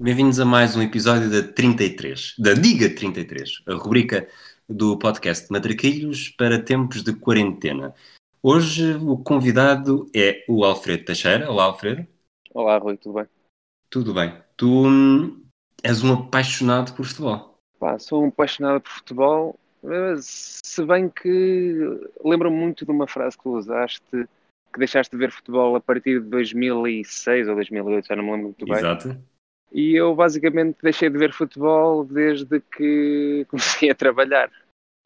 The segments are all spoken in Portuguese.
Bem-vindos a mais um episódio da 33, da Diga 33, a rubrica do podcast Matraquilhos para tempos de quarentena. Hoje o convidado é o Alfredo Teixeira. Olá, Alfredo. Olá, Rui, tudo bem? Tudo bem. Tu hum, és um apaixonado por futebol. Pá, sou um apaixonado por futebol, se bem que lembro-me muito de uma frase que tu usaste, que deixaste de ver futebol a partir de 2006 ou 2008, já não me lembro muito bem. Exato. E eu basicamente deixei de ver futebol desde que comecei a trabalhar.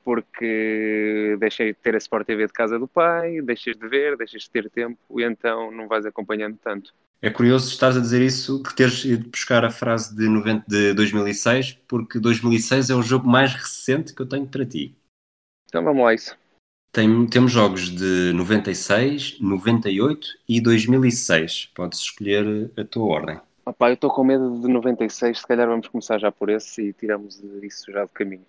Porque deixei de ter a Sport TV de casa do pai, deixas de ver, deixas de ter tempo e então não vais acompanhando tanto. É curioso estás a dizer isso por teres ido buscar a frase de, 90, de 2006, porque 2006 é o jogo mais recente que eu tenho para ti. Então vamos lá isso. Tem, temos jogos de 96, 98 e 2006. Podes escolher a tua ordem. Opa, eu estou com medo de 96, se calhar vamos começar já por esse e tiramos isso já do caminho.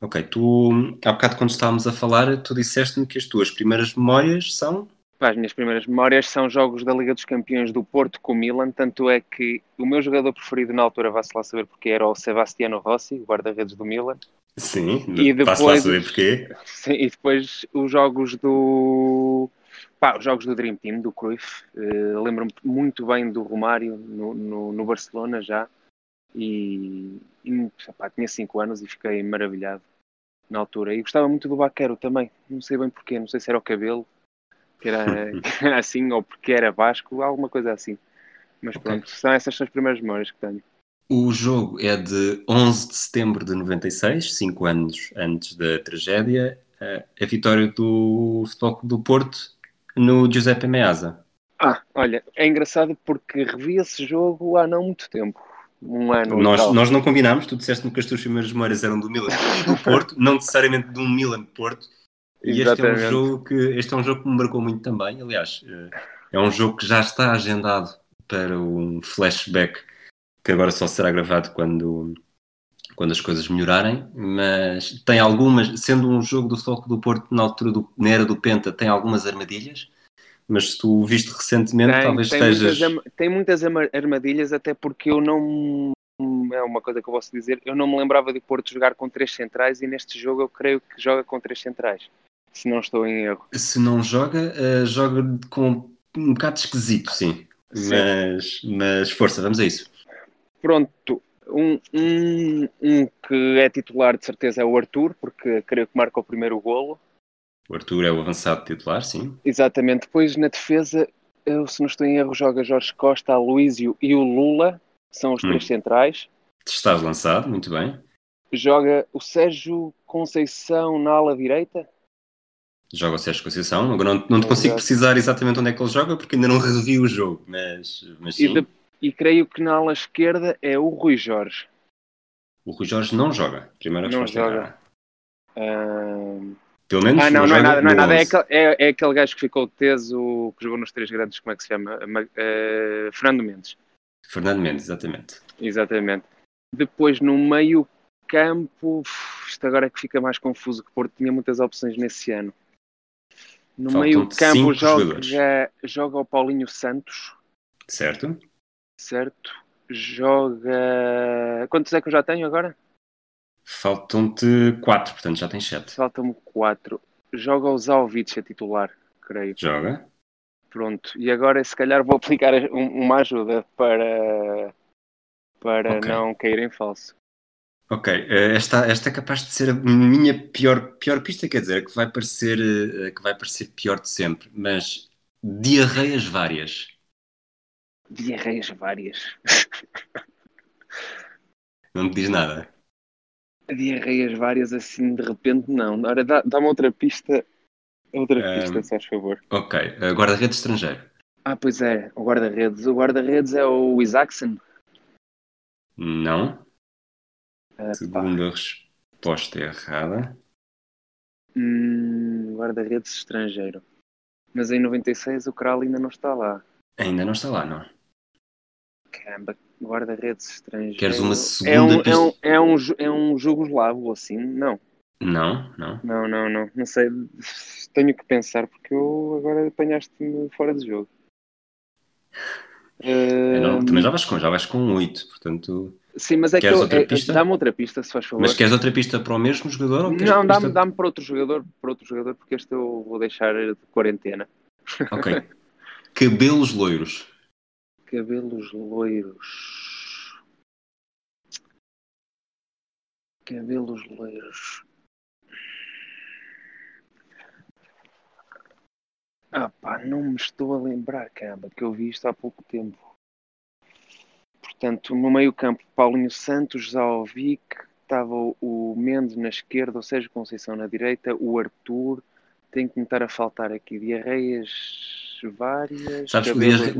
Ok, tu, há bocado quando estávamos a falar, tu disseste-me que as tuas primeiras memórias são... As minhas primeiras memórias são jogos da Liga dos Campeões do Porto com o Milan, tanto é que o meu jogador preferido na altura, vá-se lá saber porque era o Sebastiano Rossi, guarda-redes do Milan. Sim, E depois, lá saber porquê. Sim, e depois os jogos do Pá, os jogos do Dream Team, do Cruyff, uh, lembro-me muito bem do Romário no, no, no Barcelona já. E, e pá, tinha 5 anos e fiquei maravilhado na altura. E gostava muito do Baquero também. Não sei bem porquê, não sei se era o cabelo, que era, que era assim, ou porque era Vasco, alguma coisa assim. Mas okay. pronto, são essas são as primeiras memórias que tenho. O jogo é de 11 de setembro de 96, 5 anos antes da tragédia. Eh, a vitória do Futebol do Porto no Giuseppe Meazza. Ah, olha, é engraçado porque revi esse jogo há não muito tempo. Um ano. Nós, nós não combinámos, tu disseste-me que as tuas primeiras memórias eram do Milan e do Porto, não necessariamente de um Milan Porto. E este é, um jogo que, este é um jogo que me marcou muito também. Aliás, eh, é um jogo que já está agendado para um flashback que agora só será gravado quando, quando as coisas melhorarem, mas tem algumas, sendo um jogo do Futebol do Porto na altura do, na era do Penta, tem algumas armadilhas, mas se tu o viste recentemente, tem, talvez tem estejas. Muitas, tem muitas armadilhas, até porque eu não. É uma coisa que eu posso dizer, eu não me lembrava de Porto jogar com três centrais e neste jogo eu creio que joga com três centrais, se não estou em erro. Se não joga, uh, joga com um bocado esquisito, sim. sim. Mas, mas força, vamos a isso. Pronto, um, um, um, que é titular de certeza é o Arthur, porque creio que marca o primeiro golo. O Arthur é o avançado titular, sim. Exatamente. Depois na defesa, eu, se não estou em erro, joga Jorge Costa, Aloísio e o Lula, são os hum. três centrais. Estás lançado, muito bem. Joga o Sérgio Conceição na ala direita. Joga o Sérgio Conceição. Agora não, não te consigo precisar exatamente onde é que ele joga, porque ainda não revi o jogo, mas, mas sim. E de, e creio que na ala esquerda é o Rui Jorge. O Rui Jorge não joga. Primeira não joga. Uh... Pelo menos ah, não, não, não é nada, não é nada. É aquele, é, é aquele gajo que ficou teso, que jogou nos três grandes, como é que se chama? Uh, Fernando Mendes. Fernando Mendes, exatamente. Exatamente. Depois no meio campo, isto agora é que fica mais confuso, que o Porto tinha muitas opções nesse ano. No meio campo joga, joga o Paulinho Santos. Certo certo? Joga. Quantos é que eu já tenho agora? Faltam-te 4, portanto já tens 7. Faltam-me 4. Joga o Zalvic a titular, creio. Joga. Pronto, e agora se calhar vou aplicar uma ajuda para, para okay. não cair em falso. Ok, eh, esta, esta é capaz de ser a minha pior, pior pista, quer dizer, que vai parecer, eh, que vai parecer pior de sempre, mas diarreias várias diarreias várias. Não me diz nada. Diarreias várias assim de repente, não. Ora, dá-me dá outra pista. Outra um, pista, se faz favor. Ok. Uh, guarda-redes estrangeiro. Ah, pois é. O guarda-redes. O guarda-redes é o Isaacson? Não. Uh, Segunda pá. resposta errada. Hum, guarda-redes estrangeiro. Mas em 96 o Kral ainda não está lá. Ainda não está lá, não. Caramba, guarda-redes estrangeiro. Queres uma segunda é um, é um, é um, é um jugoslavo assim? Não. Não, não. Não, não, não. Não sei. Tenho que pensar porque eu agora apanhaste-me fora de jogo. Uh... Não, também já vais, com, já vais com 8, portanto. Sim, mas é queres que eu, é, dá-me outra pista, se faz favor. Mas queres outra pista para o mesmo jogador? Ou não, dá-me dá para outro jogador, para outro jogador, porque este eu vou deixar de quarentena. Ok. Cabelos loiros. Cabelos loiros. Cabelos loiros. Ah pá, não me estou a lembrar, caramba, que eu vi isto há pouco tempo. Portanto, no meio campo, Paulinho Santos, Zalvic, estava o Mendes na esquerda, ou seja, Conceição na direita, o Arthur, tem que me estar a faltar aqui, diarreias várias, Sabes diarre...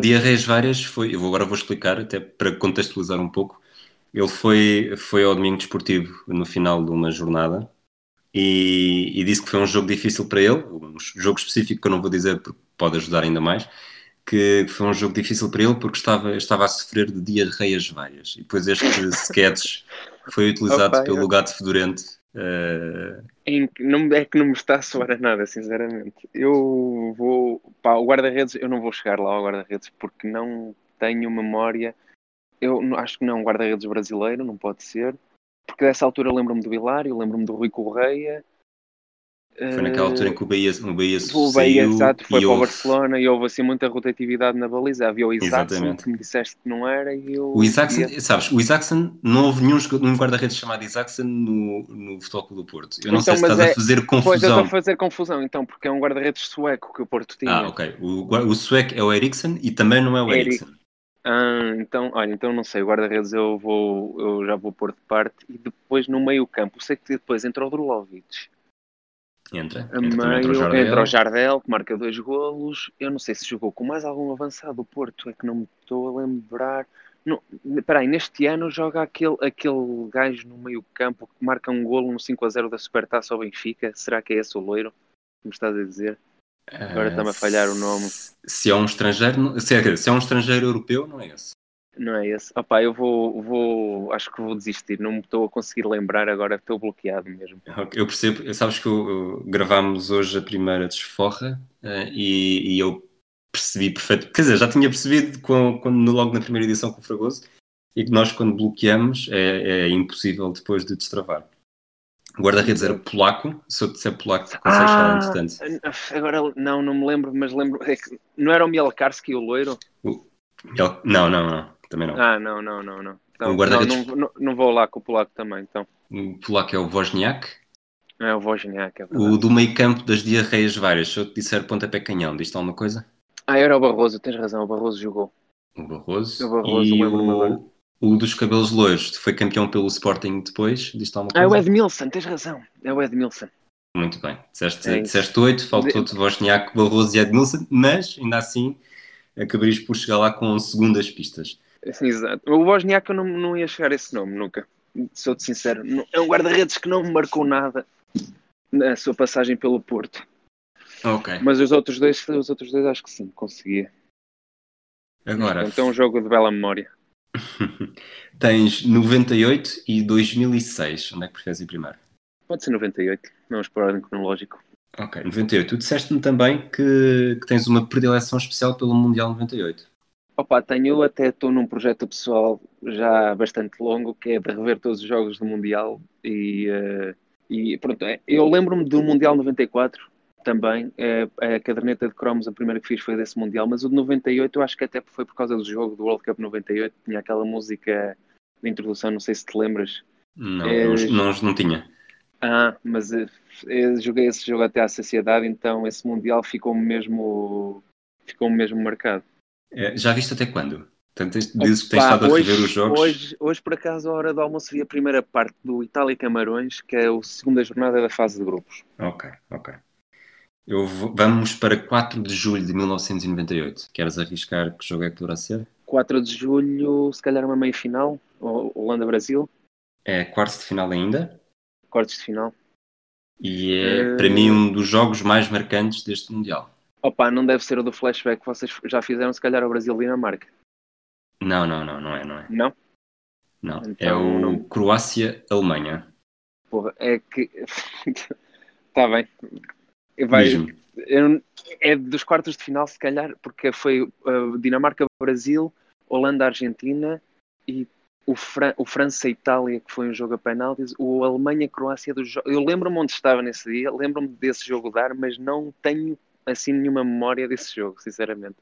diarreias várias foi, eu agora vou explicar, até para contextualizar um pouco, ele foi, foi ao domingo desportivo no final de uma jornada e, e, disse que foi um jogo difícil para ele, um jogo específico que eu não vou dizer porque pode ajudar ainda mais, que foi um jogo difícil para ele porque estava, estava a sofrer de diarreias várias. E depois este sketch foi utilizado Opa, pelo gato fedorento. Uh... Em, não, é que não me está a soar a nada, sinceramente. Eu vou. Pá, o guarda-redes, eu não vou chegar lá ao guarda-redes porque não tenho memória. Eu acho que não, guarda-redes brasileiro, não pode ser porque dessa altura lembro-me do Hilário, lembro-me do Rui Correia. Foi naquela altura em que o Bahia, o Bahia o Bahia, exato, foi para houve... o Barcelona e houve assim muita rotatividade na baliza. Havia o Isaacson, que me disseste que não era, e eu... O Isaacson, sabes, o Isaacson, não houve nenhum, nenhum guarda-redes chamado Isaacson no, no Futebol Clube do Porto. Eu não então, sei se estás é... a fazer confusão. Pois, eu estou a fazer confusão, então, porque é um guarda-redes sueco que o Porto tinha. Ah, ok. O, o sueco é o Ericsson e também não é o Ericsson. Ah, então, olha, então não sei, o guarda-redes eu vou, eu já vou pôr de parte e depois no meio campo, sei que depois entra o Drulovic. Entra, a entra, meio, entra, o Jardel. entra o Jardel, que marca dois golos. Eu não sei se jogou com mais algum avançado o Porto, é que não me estou a lembrar. Não, peraí, neste ano joga aquele, aquele gajo no meio campo que marca um golo no 5 a 0 da Supertaça ao Benfica. Será que é esse o loiro? Me estás a dizer? Agora está-me a falhar o nome. Se é um estrangeiro, se é, se é um estrangeiro europeu, não é esse. Não é esse. Opa, eu vou, vou, acho que vou desistir. Não me estou a conseguir lembrar agora, estou bloqueado mesmo. Eu percebo, sabes que eu, eu, gravámos hoje a primeira desforra uh, e, e, eu percebi perfeito. Quer dizer, já tinha percebido com, quando, logo na primeira edição com o Fragoso e que nós, quando bloqueamos, é, é impossível depois de destravar. O guarda-redes era polaco, se eu disser polaco, consegues ah, falar entretanto. Agora, não, não me lembro, mas lembro. É que, não era o Mielkarski o loiro? O, não, não, não, também não. Ah, não, não, não. não. Então, o guarda não, não, não, vou lá com o polaco também, então. O polaco é o Wozniak. É o Wozniak, é O do meio campo das diarreias várias, se eu te disser pontapé canhão, diz-te alguma coisa? Ah, era o Barroso, tens razão, o Barroso jogou. O Barroso. O Barroso, e o, o dos cabelos loiros foi campeão pelo Sporting depois, diz-te alguma coisa? Ah, é o Edmilson, tens razão. É o Edmilson. Muito bem. Disseste, é disseste 8, faltou-te. Wozniak, Barroso e Edmilson, mas ainda assim acabarias por chegar lá com segundas pistas. Exato. O Wozniak eu não, não ia chegar a esse nome nunca. Sou-te sincero. É um guarda-redes que não me marcou nada na sua passagem pelo Porto. Ok. Mas os outros dois, os outros dois acho que sim, conseguia. Agora. Então é um jogo de bela memória. Tens 98 e 2006. Onde é que preferes ir primeiro? Pode ser 98. Vamos para a ordem cronológico. Ok, 98. Tu disseste-me também que, que, tens uma predileção especial pelo Mundial 98. Opa, tenho, até estou num projeto pessoal já bastante longo, que é de rever todos os jogos do Mundial e, uh, e pronto, é, eu lembro-me do Mundial 94, também. É, a caderneta de cromos, a primeira que fiz foi desse Mundial, mas o de 98 eu acho que até foi por causa do jogo do World Cup 98, tinha aquela música de introdução, não sei se te lembras. Não, é, não, não, não, tinha. Ah, mas eu, eh, eu joguei esse jogo até à saciedade, então esse Mundial ficou mesmo, ficou mesmo marcado. É, já viste até quando? Portanto, dizes que tens estado a rever os jogos. Hoje, hoje, por acaso, a hora do almoço vi a primeira parte do Itália e Camarões, que é a segunda jornada da fase de grupos. Ok, ok. Vou, vamos para 4 de julho de 1998. Queres arriscar que jogo é que deverá ser? 4 de julho, se calhar uma meia final, Holanda-Brasil. É quartos de final ainda? Quartos de final. E é, uh... para mim, um dos jogos mais marcantes deste Mundial. Opa, não deve ser o do flashback que vocês já fizeram, se calhar, o Brasil e Dinamarca. Não, não, não, não é, não é. Não? Não, é então, é o não... Croácia-Alemanha. Porra, é que... Está bem. Vai, é dos quartos de final, se calhar, porque foi uh, Dinamarca-Brasil, Holanda-Argentina e o, Fran o França-Itália, que foi um jogo a penaltis, o Alemanha-Croácia do jogo. Eu lembro-me onde estava nesse dia, lembro-me desse jogo dar, mas não tenho assim nenhuma memória desse jogo, sinceramente.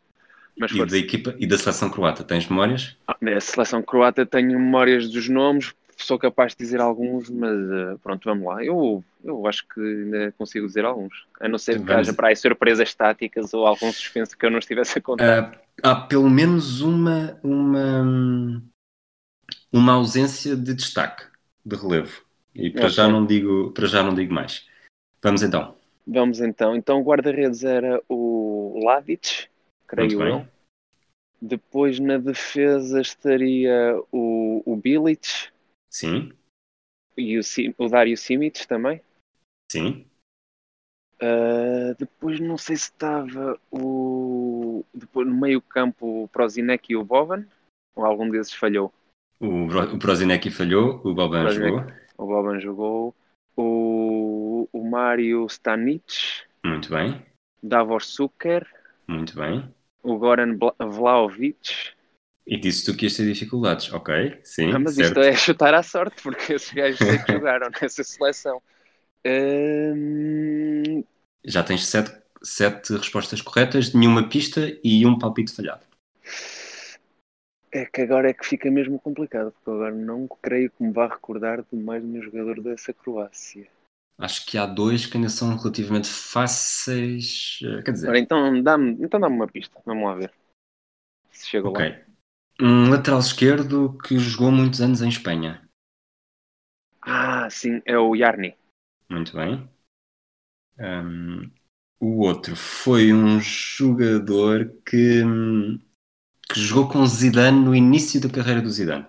Mas e da equipa e da seleção croata, tens memórias? Ah, a seleção croata tenho memórias dos nomes, sou capaz de dizer alguns, mas uh, pronto, vamos lá. Eu, eu acho que ainda consigo dizer alguns. A não ser que haja para aí surpresas táticas ou algum suspense que eu não estivesse a contar. Uh, há pelo menos uma, uma, uma ausência de destaque, de relevo. E para, okay. já não digo, para já não digo mais. Vamos então. Vamos então. Então o guarda-redes era o Ladic, creio eu. Depois na defesa estaria o, o Bilic. Sim. E o, o Dario Simic também. Sim. Uh, depois não sei se estava o depois no meio campo o Prozinec e o Boban ou algum desses falhou. O, o Prozinec falhou, o Boban jogou. O Boban jogou. O, o Mário Stanic. Muito bem. Davor Suker. Muito bem. O Goran Vlaovic. E disse tu que ias ter dificuldades, ok? Sim. Ah, mas certo. isto é chutar à sorte, porque esses gajos que jogaram nessa seleção. Hum... Já tens sete, sete respostas corretas, nenhuma pista e um palpite falhado. É que agora é que fica mesmo complicado, porque agora não creio que me vá recordar de mais nenhum jogador dessa Croácia. Acho que há dois que ainda são relativamente fáceis. Eh, quer dizer. Ora, então dá-me então dá uma pista, vamos lá ver. Se chega okay. lá. Um lateral esquerdo que jogou muitos anos em Espanha. Ah, sim, é o Yarni. Muito bem. Um, o outro foi um jogador que, que jogou com Zidane no início da carreira do Zidane.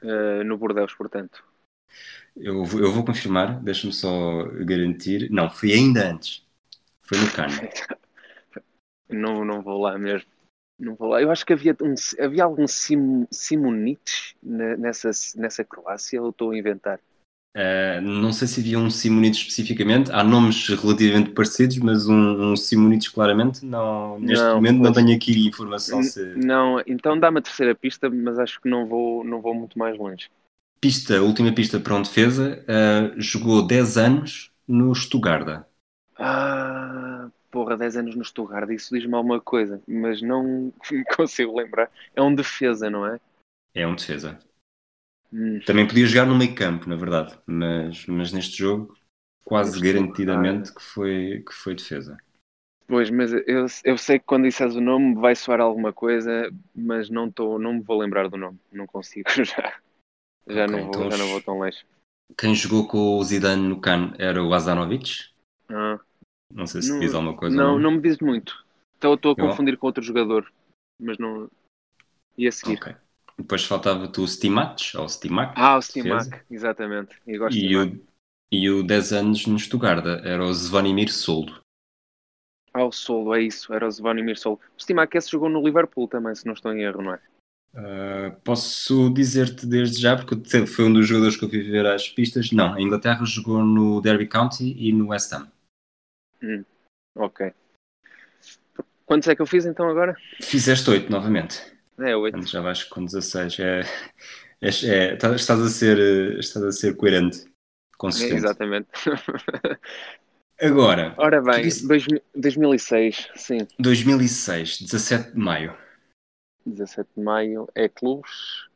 Uh, no Bordeaux, portanto. Eu, eu vou confirmar, deixa-me só garantir. Não, foi ainda antes. Foi no Cano. não, não vou lá mesmo. Não vou lá. Eu acho que havia, um, havia algum Sim, Simonites nessa, nessa Croácia, ou estou a inventar? Uh, não sei se havia um Simonides especificamente, há nomes relativamente parecidos, mas um, um Simonides claramente não, neste não, momento não tenho aqui informação se... Não, então dá-me a terceira pista, mas acho que não vou, não vou muito mais longe. Pista, última pista para um defesa, uh, jogou 10 anos no Stuttgart. Ah, porra, 10 anos no Stuttgart, isso diz-me alguma coisa, mas não me consigo lembrar. É um defesa, não é? É um defesa. Hum. Também podia jogar no meio campo, na verdade, mas, mas neste jogo quase garantidamente que foi, que foi defesa. Pois, mas eu, eu sei que quando disseres o nome vai soar alguma coisa, mas não, tô, não me vou lembrar do nome, não consigo já. Já, okay, não, vou, então, já não vou tão longe. Quem jogou com o Zidane no CAN era o Azanovic? Ah. Não sei se não, diz alguma coisa. Não, não, não me diz muito. Então estou a confundir com outro jogador, mas não. E a seguir. Okay. Depois faltava-te o Stimac, ou Stimac. Ah, o Stimac, exatamente. E, gosto o, e o 10 anos no Stuttgart era o Zvonimir Soldo. Ah, o Soldo, é isso, era o Zvonimir Soldo. O Stimac esse jogou no Liverpool também, se não estou em erro, não é? Uh, posso dizer-te desde já, porque foi um dos jogadores que eu fui ver as pistas. Não, a Inglaterra jogou no Derby County e no West Ham. Hum, ok. Quantos é que eu fiz então agora? Fizeste 8 novamente. É, 8. Portanto, já vais com 16. É, é, é, tá, estás, a ser, estás a ser coerente, consistente. É, exatamente. Agora. Ora bem, disse... 2006, sim. 2006, 17 de maio. 17 de maio é clubes.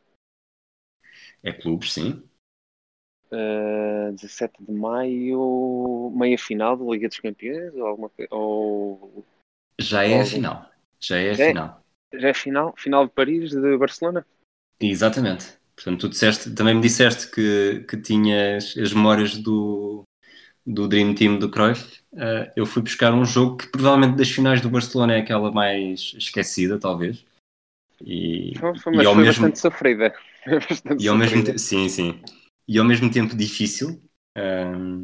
É clubes, sim. Uh, 17 de maio, meia final da Liga dos Campeões ou alguma ou já é ou... a final. Já é a é, final. Já é final, final de Paris, de Barcelona. Exatamente. Portanto, tu disseste, também me disseste que, que tinhas as memórias do, do Dream Team do Cruyff. Uh, eu fui buscar um jogo que provavelmente das finais do Barcelona é aquela mais esquecida, talvez. E, foi, e ao foi mesmo, bastante sofrida. Bastante e ao mesmo tempo, sim, sim. E ao mesmo tempo difícil, um,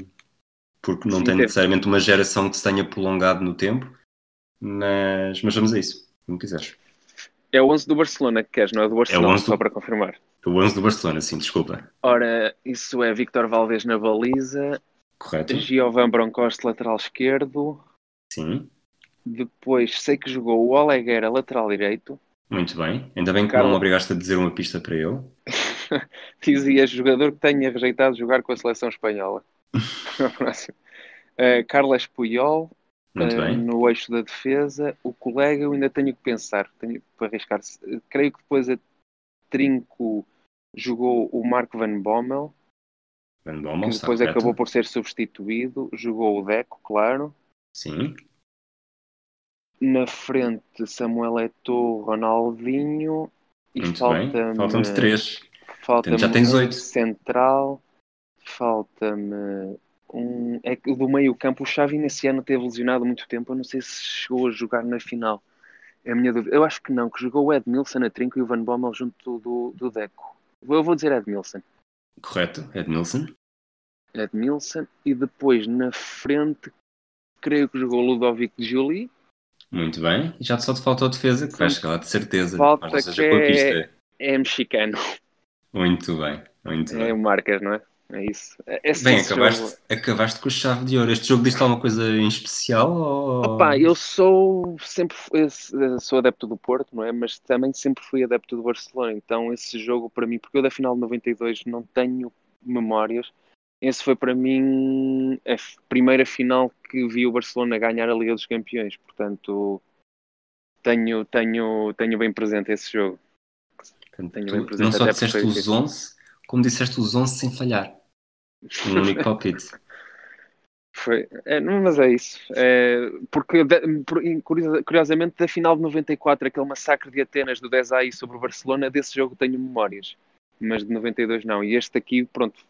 porque não sim, tem necessariamente uma geração que se tenha prolongado no tempo, mas, mas vamos a isso, como quiseres. É o 11 do Barcelona que queres, não é do Barcelona, é o 11 só do... para confirmar. É o 11 do Barcelona, sim, desculpa. Ora, isso é Victor Valdez na baliza. Correto. Giovan Broncoste, lateral esquerdo. Sim. Depois sei que jogou o Oleguer a lateral direito. Muito bem. Ainda bem que Carlos... não obrigaste a dizer uma pista para ele. Dizia jogador que tenha rejeitado jogar com a seleção espanhola. uh, Carles Puyol, uh, no eixo da defesa. O colega eu ainda tenho que pensar, tenho para arriscar. Creio que depois a trinco jogou o Marco Van Bommel. Van Bommel que depois acabou por ser substituído. Jogou o Deco, claro. Sim. Na frente, Samuel Eto'o, Ronaldinho. E falta Faltam-te três. Falta-me já tens oito. central. Falta-me um. É que do meio campo, o Xavi nesse ano teve lesionado muito tempo. Eu não sei se chegou a jogar na final. É a minha dúvida. Eu acho que não, que jogou o Edmilson a trinco e o Van Bommel junto do, do Deco. Eu vou dizer Edmilson. Correto, Edmilson. Edmilson. E depois na frente, creio que jogou o Ludovic de Julie. Muito bem. E já só te faltou a defesa, que vai chegar lá de certeza. Falta que é... é mexicano. Muito bem, muito é bem. É o Marcas, não é? É isso. É, é Bem, acabaste, jogo... acabaste com a chave de ouro. Este jogo disse alguma coisa em especial? Ou... Opa, eu sou sempre sou adepto do Porto, não é? Mas também sempre fui adepto do Barcelona. Então esse jogo para mim, porque eu da final de 92 não tenho memórias. Esse foi para mim a primeira final que vi o Barcelona ganhar a Liga dos Campeões. Portanto, tenho, tenho, tenho bem presente esse jogo. Tenho tu, bem presente não só disseste os 11, como disseste os 11 sem falhar. Um único palpite. Foi, é, mas é isso. É, porque, curiosamente, da final de 94, aquele massacre de Atenas do 10 AI sobre o Barcelona, desse jogo tenho memórias, mas de 92 não. E este aqui, pronto,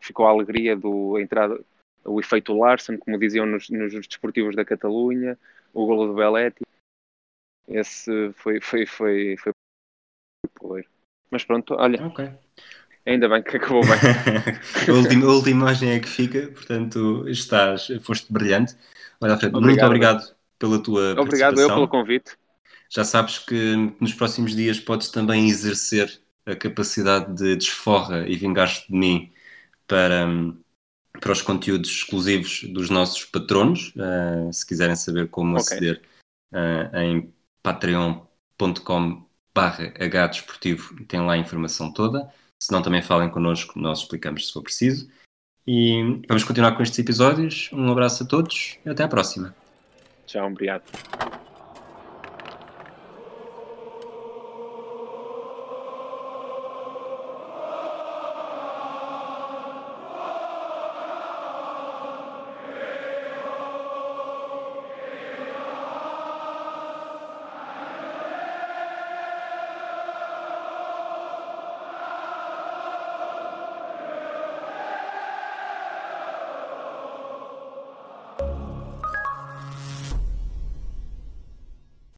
ficou a alegria do entrada, o efeito Larsen, como diziam nos, nos desportivos da Catalunha, o golo do Belletti. Esse foi, foi, foi, foi, foi Mas pronto, olha. Okay. Ainda bem que acabou bem. a, última, a última imagem é que fica, portanto, estás, foste brilhante. Olha, Alfredo, obrigado, muito obrigado pela tua Obrigado eu pelo convite. Já sabes que nos próximos dias podes também exercer a capacidade de desforra e vingar-te de mim para, para os conteúdos exclusivos dos nossos patronos. Uh, se quiserem saber como okay. aceder uh, em patreon.com barra tem lá a informação toda. Se não, também falem connosco, nós explicamos se for preciso. E vamos continuar com estes episódios. Um abraço a todos e até à próxima. Tchau, obrigado.